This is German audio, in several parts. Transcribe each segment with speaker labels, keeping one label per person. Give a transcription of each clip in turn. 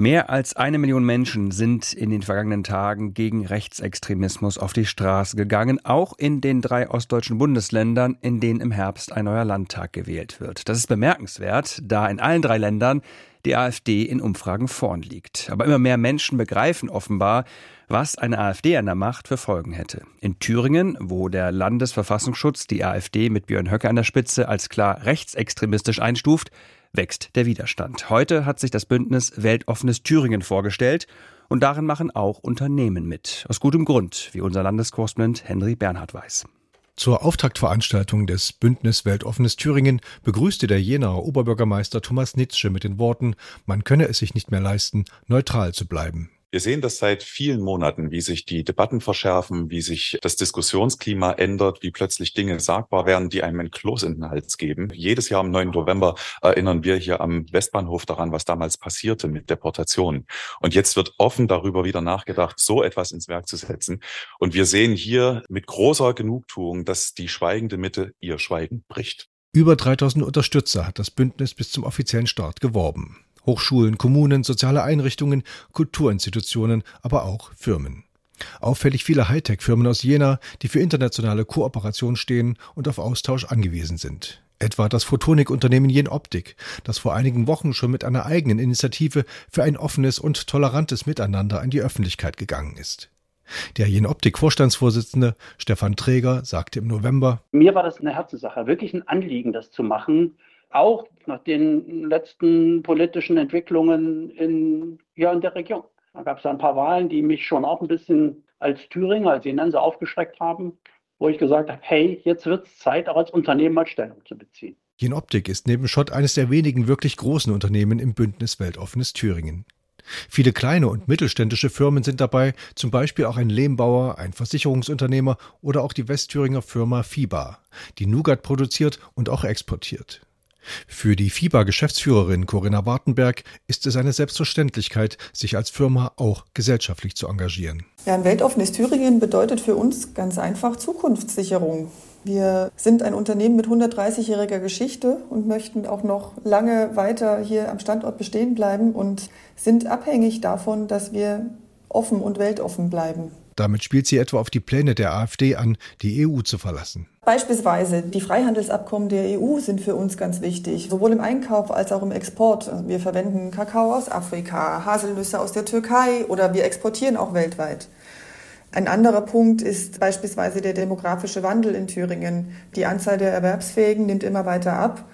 Speaker 1: Mehr als eine Million Menschen sind in den vergangenen Tagen gegen Rechtsextremismus auf die Straße gegangen, auch in den drei ostdeutschen Bundesländern, in denen im Herbst ein neuer Landtag gewählt wird. Das ist bemerkenswert, da in allen drei Ländern die AfD in Umfragen vorn liegt. Aber immer mehr Menschen begreifen offenbar, was eine AfD an der Macht für Folgen hätte. In Thüringen, wo der Landesverfassungsschutz die AfD mit Björn Höcke an der Spitze als klar rechtsextremistisch einstuft, wächst der Widerstand. Heute hat sich das Bündnis Weltoffenes Thüringen vorgestellt und darin machen auch Unternehmen mit. Aus gutem Grund, wie unser Landeskorrespondent Henry Bernhard weiß.
Speaker 2: Zur Auftaktveranstaltung des Bündnis Weltoffenes Thüringen begrüßte der Jenaer Oberbürgermeister Thomas Nitzsche mit den Worten, man könne es sich nicht mehr leisten, neutral zu bleiben.
Speaker 3: Wir sehen das seit vielen Monaten, wie sich die Debatten verschärfen, wie sich das Diskussionsklima ändert, wie plötzlich Dinge sagbar werden, die einem ein Kloß in den Hals geben. Jedes Jahr am 9. November erinnern wir hier am Westbahnhof daran, was damals passierte mit Deportationen. Und jetzt wird offen darüber wieder nachgedacht, so etwas ins Werk zu setzen. Und wir sehen hier mit großer Genugtuung, dass die schweigende Mitte ihr Schweigen bricht.
Speaker 2: Über 3000 Unterstützer hat das Bündnis bis zum offiziellen Start geworben. Hochschulen, Kommunen, soziale Einrichtungen, Kulturinstitutionen, aber auch Firmen. Auffällig viele Hightech-Firmen aus Jena, die für internationale Kooperation stehen und auf Austausch angewiesen sind. Etwa das Photonik-Unternehmen Jenoptik, das vor einigen Wochen schon mit einer eigenen Initiative für ein offenes und tolerantes Miteinander in die Öffentlichkeit gegangen ist. Der Jenoptik-Vorstandsvorsitzende Stefan Träger sagte im November:
Speaker 4: Mir war das eine Herzenssache, wirklich ein Anliegen, das zu machen, auch nach den letzten politischen Entwicklungen in, ja, in der Region. Da gab es ein paar Wahlen, die mich schon auch ein bisschen als Thüringer, als Jenense aufgeschreckt haben, wo ich gesagt habe, hey, jetzt wird es Zeit, auch als Unternehmen mal Stellung zu beziehen.
Speaker 2: Jenoptik ist neben Schott eines der wenigen wirklich großen Unternehmen im Bündnis Weltoffenes Thüringen. Viele kleine und mittelständische Firmen sind dabei, zum Beispiel auch ein Lehmbauer, ein Versicherungsunternehmer oder auch die Westthüringer Firma FIBA, die Nougat produziert und auch exportiert. Für die FIBA-Geschäftsführerin Corinna Wartenberg ist es eine Selbstverständlichkeit, sich als Firma auch gesellschaftlich zu engagieren.
Speaker 5: Ja, ein weltoffenes Thüringen bedeutet für uns ganz einfach Zukunftssicherung. Wir sind ein Unternehmen mit 130-jähriger Geschichte und möchten auch noch lange weiter hier am Standort bestehen bleiben und sind abhängig davon, dass wir offen und weltoffen bleiben.
Speaker 2: Damit spielt sie etwa auf die Pläne der AfD an, die EU zu verlassen.
Speaker 5: Beispielsweise die Freihandelsabkommen der EU sind für uns ganz wichtig, sowohl im Einkauf als auch im Export. Wir verwenden Kakao aus Afrika, Haselnüsse aus der Türkei oder wir exportieren auch weltweit. Ein anderer Punkt ist beispielsweise der demografische Wandel in Thüringen. Die Anzahl der Erwerbsfähigen nimmt immer weiter ab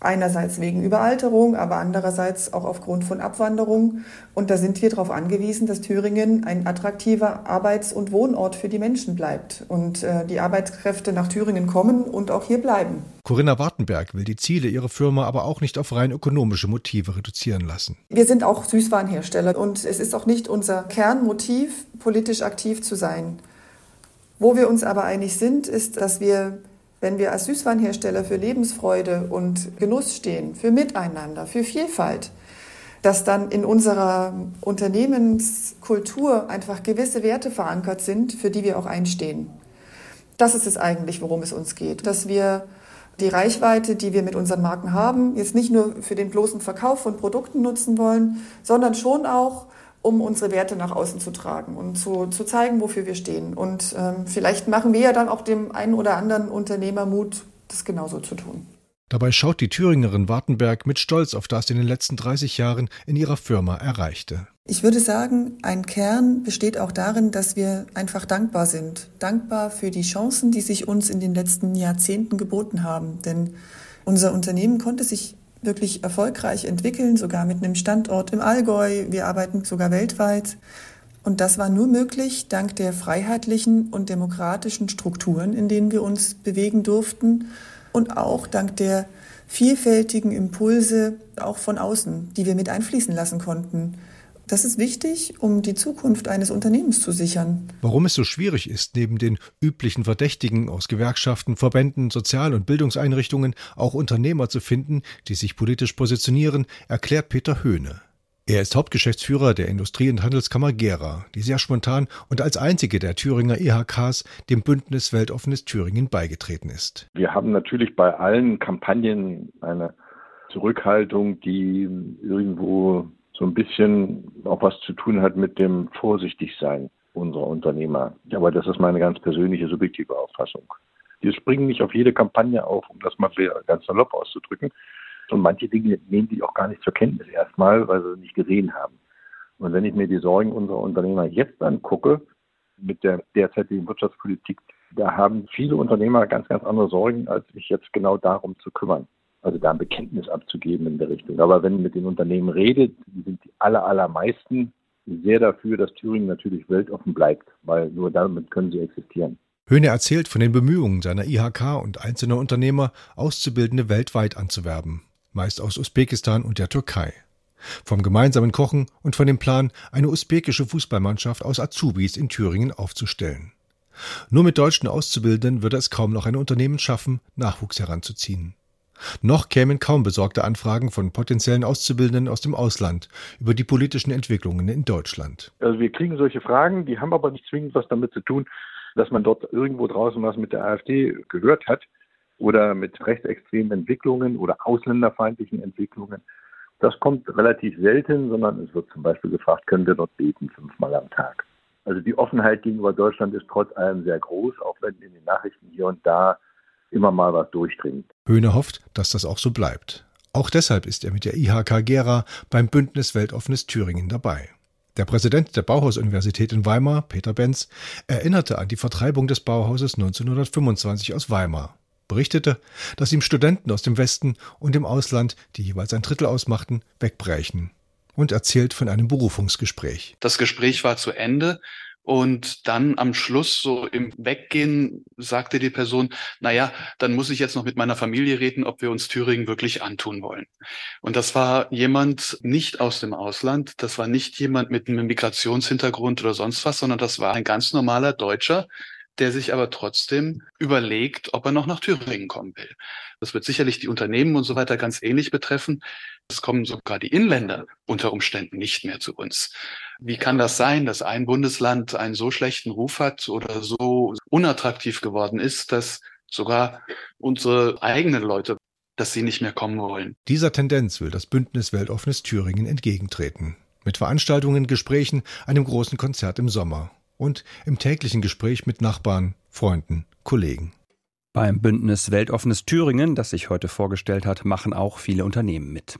Speaker 5: Einerseits wegen Überalterung, aber andererseits auch aufgrund von Abwanderung. Und da sind wir darauf angewiesen, dass Thüringen ein attraktiver Arbeits- und Wohnort für die Menschen bleibt und äh, die Arbeitskräfte nach Thüringen kommen und auch hier bleiben.
Speaker 2: Corinna Wartenberg will die Ziele ihrer Firma aber auch nicht auf rein ökonomische Motive reduzieren lassen.
Speaker 5: Wir sind auch Süßwarenhersteller und es ist auch nicht unser Kernmotiv, politisch aktiv zu sein. Wo wir uns aber einig sind, ist, dass wir wenn wir als Süßwarenhersteller für Lebensfreude und Genuss stehen, für Miteinander, für Vielfalt, dass dann in unserer Unternehmenskultur einfach gewisse Werte verankert sind, für die wir auch einstehen. Das ist es eigentlich, worum es uns geht, dass wir die Reichweite, die wir mit unseren Marken haben, jetzt nicht nur für den bloßen Verkauf von Produkten nutzen wollen, sondern schon auch um unsere Werte nach außen zu tragen und zu, zu zeigen, wofür wir stehen. Und ähm, vielleicht machen wir ja dann auch dem einen oder anderen Unternehmer Mut, das genauso zu tun.
Speaker 2: Dabei schaut die Thüringerin Wartenberg mit Stolz auf das in den letzten 30 Jahren in ihrer Firma erreichte.
Speaker 5: Ich würde sagen, ein Kern besteht auch darin, dass wir einfach dankbar sind. Dankbar für die Chancen, die sich uns in den letzten Jahrzehnten geboten haben. Denn unser Unternehmen konnte sich wirklich erfolgreich entwickeln, sogar mit einem Standort im Allgäu. Wir arbeiten sogar weltweit. Und das war nur möglich dank der freiheitlichen und demokratischen Strukturen, in denen wir uns bewegen durften und auch dank der vielfältigen Impulse auch von außen, die wir mit einfließen lassen konnten. Das ist wichtig, um die Zukunft eines Unternehmens zu sichern.
Speaker 2: Warum es so schwierig ist, neben den üblichen Verdächtigen aus Gewerkschaften, Verbänden, Sozial- und Bildungseinrichtungen auch Unternehmer zu finden, die sich politisch positionieren, erklärt Peter Höhne. Er ist Hauptgeschäftsführer der Industrie- und Handelskammer Gera, die sehr spontan und als einzige der Thüringer EHKs dem Bündnis Weltoffenes Thüringen beigetreten ist.
Speaker 6: Wir haben natürlich bei allen Kampagnen eine Zurückhaltung, die irgendwo so ein bisschen auch was zu tun hat mit dem Vorsichtigsein unserer Unternehmer. Aber das ist meine ganz persönliche, subjektive Auffassung. Wir springen nicht auf jede Kampagne auf, um das mal ganz salopp auszudrücken. Und manche Dinge nehmen die auch gar nicht zur Kenntnis erstmal, weil sie nicht gesehen haben. Und wenn ich mir die Sorgen unserer Unternehmer jetzt angucke, mit der derzeitigen Wirtschaftspolitik, da haben viele Unternehmer ganz, ganz andere Sorgen, als sich jetzt genau darum zu kümmern. Also da ein Bekenntnis abzugeben in der Richtung. Aber wenn man mit den Unternehmen redet, sind die aller, allermeisten sehr dafür, dass Thüringen natürlich weltoffen bleibt, weil nur damit können sie existieren.
Speaker 2: Höhne erzählt von den Bemühungen seiner IHK und einzelner Unternehmer, Auszubildende weltweit anzuwerben meist aus Usbekistan und der Türkei. Vom gemeinsamen Kochen und von dem Plan, eine usbekische Fußballmannschaft aus Azubis in Thüringen aufzustellen. Nur mit deutschen Auszubildenden würde es kaum noch ein Unternehmen schaffen, Nachwuchs heranzuziehen. Noch kämen kaum besorgte Anfragen von potenziellen Auszubildenden aus dem Ausland über die politischen Entwicklungen in Deutschland.
Speaker 6: Also wir kriegen solche Fragen, die haben aber nicht zwingend was damit zu tun, dass man dort irgendwo draußen was mit der AfD gehört hat oder mit rechtsextremen Entwicklungen oder ausländerfeindlichen Entwicklungen. Das kommt relativ selten, sondern es wird zum Beispiel gefragt, können wir dort beten fünfmal am Tag. Also die Offenheit gegenüber Deutschland ist trotz allem sehr groß, auch wenn in den Nachrichten hier und da immer mal was durchdringt.
Speaker 2: Höhne hofft, dass das auch so bleibt. Auch deshalb ist er mit der IHK Gera beim Bündnis Weltoffenes Thüringen dabei. Der Präsident der Bauhaus-Universität in Weimar, Peter Benz, erinnerte an die Vertreibung des Bauhauses 1925 aus Weimar berichtete, dass ihm Studenten aus dem Westen und dem Ausland, die jeweils ein Drittel ausmachten, wegbrechen und erzählt von einem Berufungsgespräch.
Speaker 7: Das Gespräch war zu Ende und dann am Schluss, so im Weggehen, sagte die Person, na ja, dann muss ich jetzt noch mit meiner Familie reden, ob wir uns Thüringen wirklich antun wollen. Und das war jemand nicht aus dem Ausland. Das war nicht jemand mit einem Migrationshintergrund oder sonst was, sondern das war ein ganz normaler Deutscher, der sich aber trotzdem überlegt, ob er noch nach Thüringen kommen will. Das wird sicherlich die Unternehmen und so weiter ganz ähnlich betreffen. Es kommen sogar die Inländer unter Umständen nicht mehr zu uns. Wie kann das sein, dass ein Bundesland einen so schlechten Ruf hat oder so unattraktiv geworden ist, dass sogar unsere eigenen Leute, dass sie nicht mehr kommen wollen?
Speaker 2: Dieser Tendenz will das Bündnis Weltoffenes Thüringen entgegentreten. Mit Veranstaltungen, Gesprächen, einem großen Konzert im Sommer und im täglichen Gespräch mit Nachbarn, Freunden, Kollegen.
Speaker 1: Beim Bündnis Weltoffenes Thüringen, das sich heute vorgestellt hat, machen auch viele Unternehmen mit.